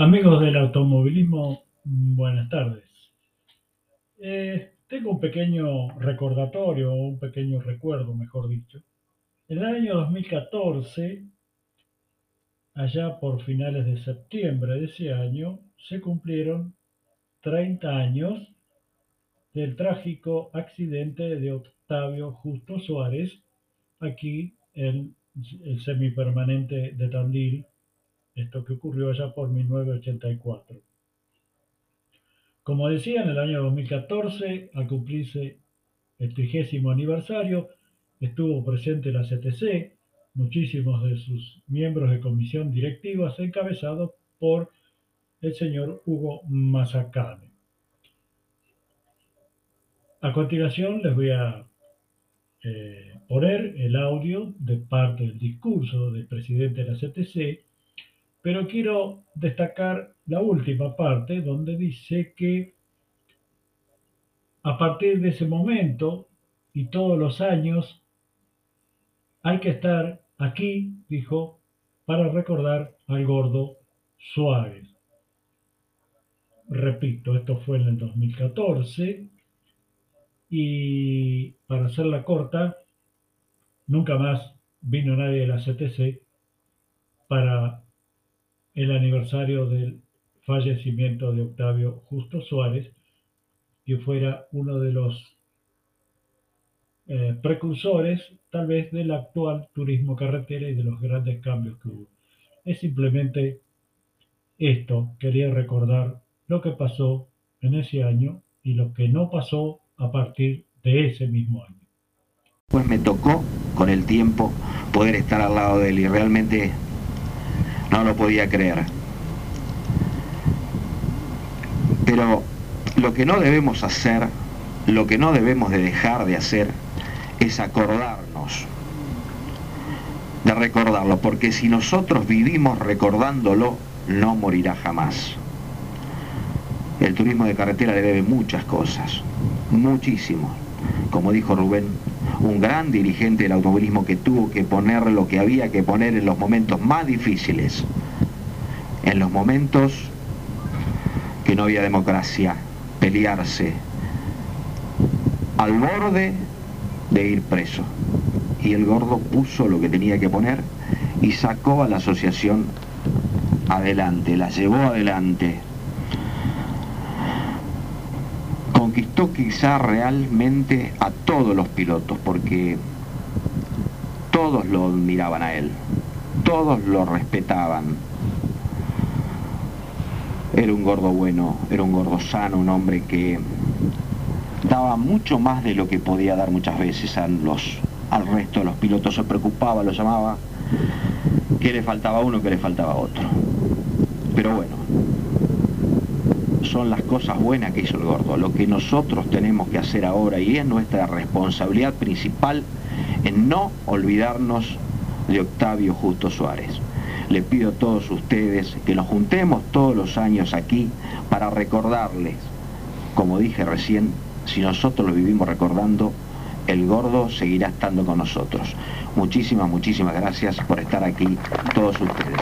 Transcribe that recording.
Amigos del automovilismo, buenas tardes. Eh, tengo un pequeño recordatorio, un pequeño recuerdo, mejor dicho. En el año 2014, allá por finales de septiembre de ese año, se cumplieron 30 años del trágico accidente de Octavio Justo Suárez aquí en el semipermanente de Tandil, esto que ocurrió allá por 1984. Como decía, en el año 2014, al cumplirse el trigésimo aniversario, estuvo presente la CTC, muchísimos de sus miembros de comisión directiva, encabezados por el señor Hugo Mazacane. A continuación les voy a eh, poner el audio de parte del discurso del presidente de la CTC, pero quiero destacar la última parte donde dice que a partir de ese momento y todos los años hay que estar aquí, dijo, para recordar al gordo Suárez. Repito, esto fue en el 2014 y para hacerla corta, nunca más vino nadie de la CTC para el aniversario del fallecimiento de Octavio Justo Suárez, que fuera uno de los eh, precursores tal vez del actual turismo carretera y de los grandes cambios que hubo. Es simplemente esto, quería recordar lo que pasó en ese año y lo que no pasó a partir de ese mismo año. Pues me tocó con el tiempo poder estar al lado de él y realmente no lo podía creer. Pero lo que no debemos hacer, lo que no debemos de dejar de hacer, es acordarnos de recordarlo, porque si nosotros vivimos recordándolo, no morirá jamás. El turismo de carretera le debe muchas cosas, muchísimo. Como dijo Rubén, un gran dirigente del automovilismo que tuvo que poner lo que había que poner en los momentos más difíciles, en los momentos que no había democracia, pelearse al borde de ir preso. Y el gordo puso lo que tenía que poner y sacó a la asociación adelante, la llevó adelante. Quizá realmente a todos los pilotos porque todos lo admiraban a él, todos lo respetaban. Era un gordo bueno, era un gordo sano, un hombre que daba mucho más de lo que podía dar muchas veces a los, al resto de los pilotos, se preocupaba, lo llamaba, que le faltaba uno, que le faltaba otro. Pero bueno, son las cosas buenas que hizo el gordo. Lo que nosotros tenemos que hacer ahora y es nuestra responsabilidad principal en no olvidarnos de Octavio Justo Suárez. Le pido a todos ustedes que nos juntemos todos los años aquí para recordarles, como dije recién, si nosotros lo vivimos recordando, el gordo seguirá estando con nosotros. Muchísimas, muchísimas gracias por estar aquí todos ustedes.